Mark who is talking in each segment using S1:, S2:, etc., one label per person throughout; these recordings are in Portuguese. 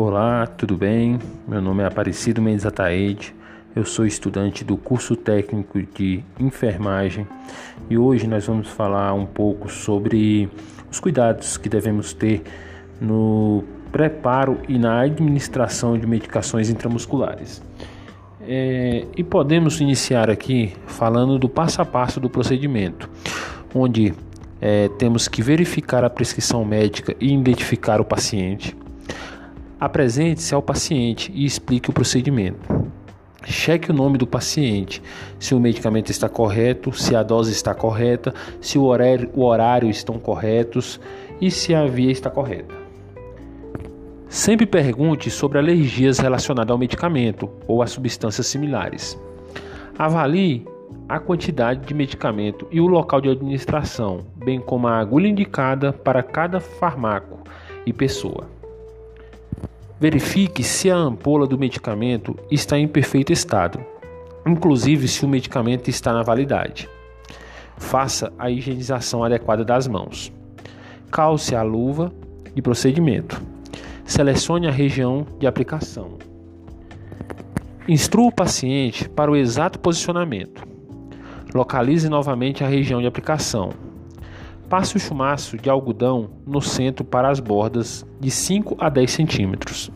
S1: Olá, tudo bem? Meu nome é Aparecido Mendes Ataede, eu sou estudante do curso técnico de enfermagem e hoje nós vamos falar um pouco sobre os cuidados que devemos ter no preparo e na administração de medicações intramusculares. É, e podemos iniciar aqui falando do passo a passo do procedimento, onde é, temos que verificar a prescrição médica e identificar o paciente Apresente-se ao paciente e explique o procedimento. Cheque o nome do paciente, se o medicamento está correto, se a dose está correta, se o horário, o horário estão corretos e se a via está correta. Sempre pergunte sobre alergias relacionadas ao medicamento ou a substâncias similares. Avalie a quantidade de medicamento e o local de administração, bem como a agulha indicada para cada fármaco e pessoa. Verifique se a ampola do medicamento está em perfeito estado, inclusive se o medicamento está na validade. Faça a higienização adequada das mãos. Calce a luva de procedimento. Selecione a região de aplicação. Instrua o paciente para o exato posicionamento. Localize novamente a região de aplicação Passe o chumaço de algodão no centro para as bordas de 5 a 10 centímetros.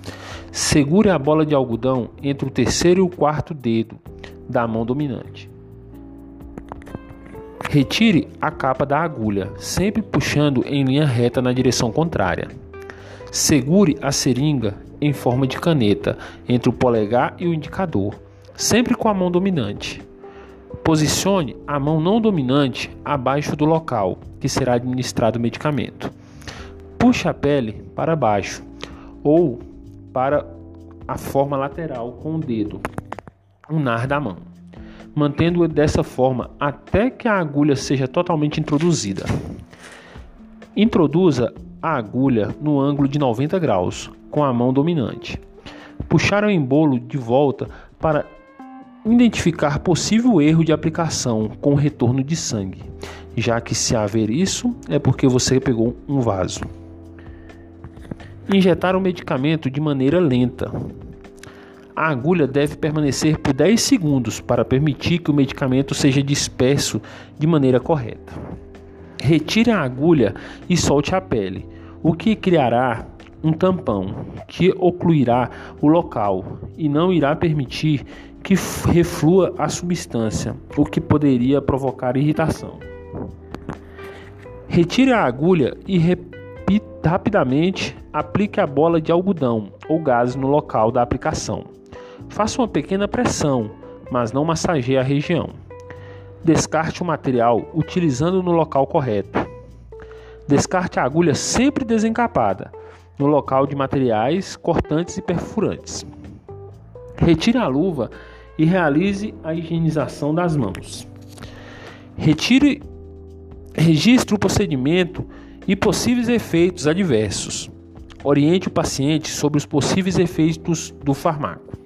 S1: Segure a bola de algodão entre o terceiro e o quarto dedo da mão dominante. Retire a capa da agulha, sempre puxando em linha reta na direção contrária. Segure a seringa em forma de caneta entre o polegar e o indicador, sempre com a mão dominante. Posicione a mão não dominante abaixo do local que será administrado o medicamento. Puxe a pele para baixo ou para a forma lateral com o dedo, unar da mão, mantendo-o dessa forma até que a agulha seja totalmente introduzida. Introduza a agulha no ângulo de 90 graus com a mão dominante. Puxar o embolo de volta para identificar possível erro de aplicação com retorno de sangue, já que se haver isso é porque você pegou um vaso. Injetar o medicamento de maneira lenta. A agulha deve permanecer por 10 segundos para permitir que o medicamento seja disperso de maneira correta. Retire a agulha e solte a pele, o que criará um tampão que ocluirá o local e não irá permitir que reflua a substância, o que poderia provocar irritação. Retire a agulha e rapidamente aplique a bola de algodão ou gás no local da aplicação. Faça uma pequena pressão, mas não massageie a região. Descarte o material utilizando no local correto. Descarte a agulha sempre desencapada no local de materiais cortantes e perfurantes. Retire a luva e realize a higienização das mãos. Retire, registre o procedimento e possíveis efeitos adversos. Oriente o paciente sobre os possíveis efeitos do fármaco.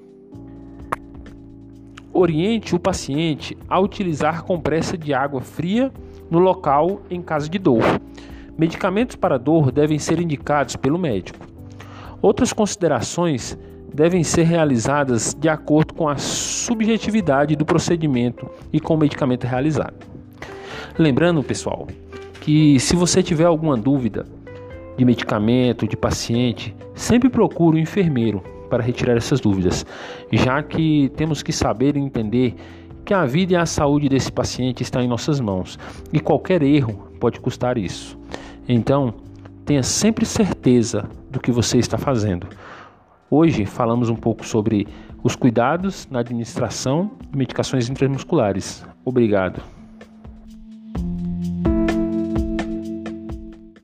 S1: Oriente o paciente a utilizar compressa de água fria no local em caso de dor. Medicamentos para dor devem ser indicados pelo médico. Outras considerações devem ser realizadas de acordo com a subjetividade do procedimento e com o medicamento realizado. Lembrando, pessoal, que se você tiver alguma dúvida de medicamento, de paciente, sempre procure o um enfermeiro para retirar essas dúvidas, já que temos que saber e entender que a vida e a saúde desse paciente está em nossas mãos e qualquer erro pode custar isso. Então, tenha sempre certeza do que você está fazendo. Hoje falamos um pouco sobre os cuidados na administração de medicações intramusculares. Obrigado.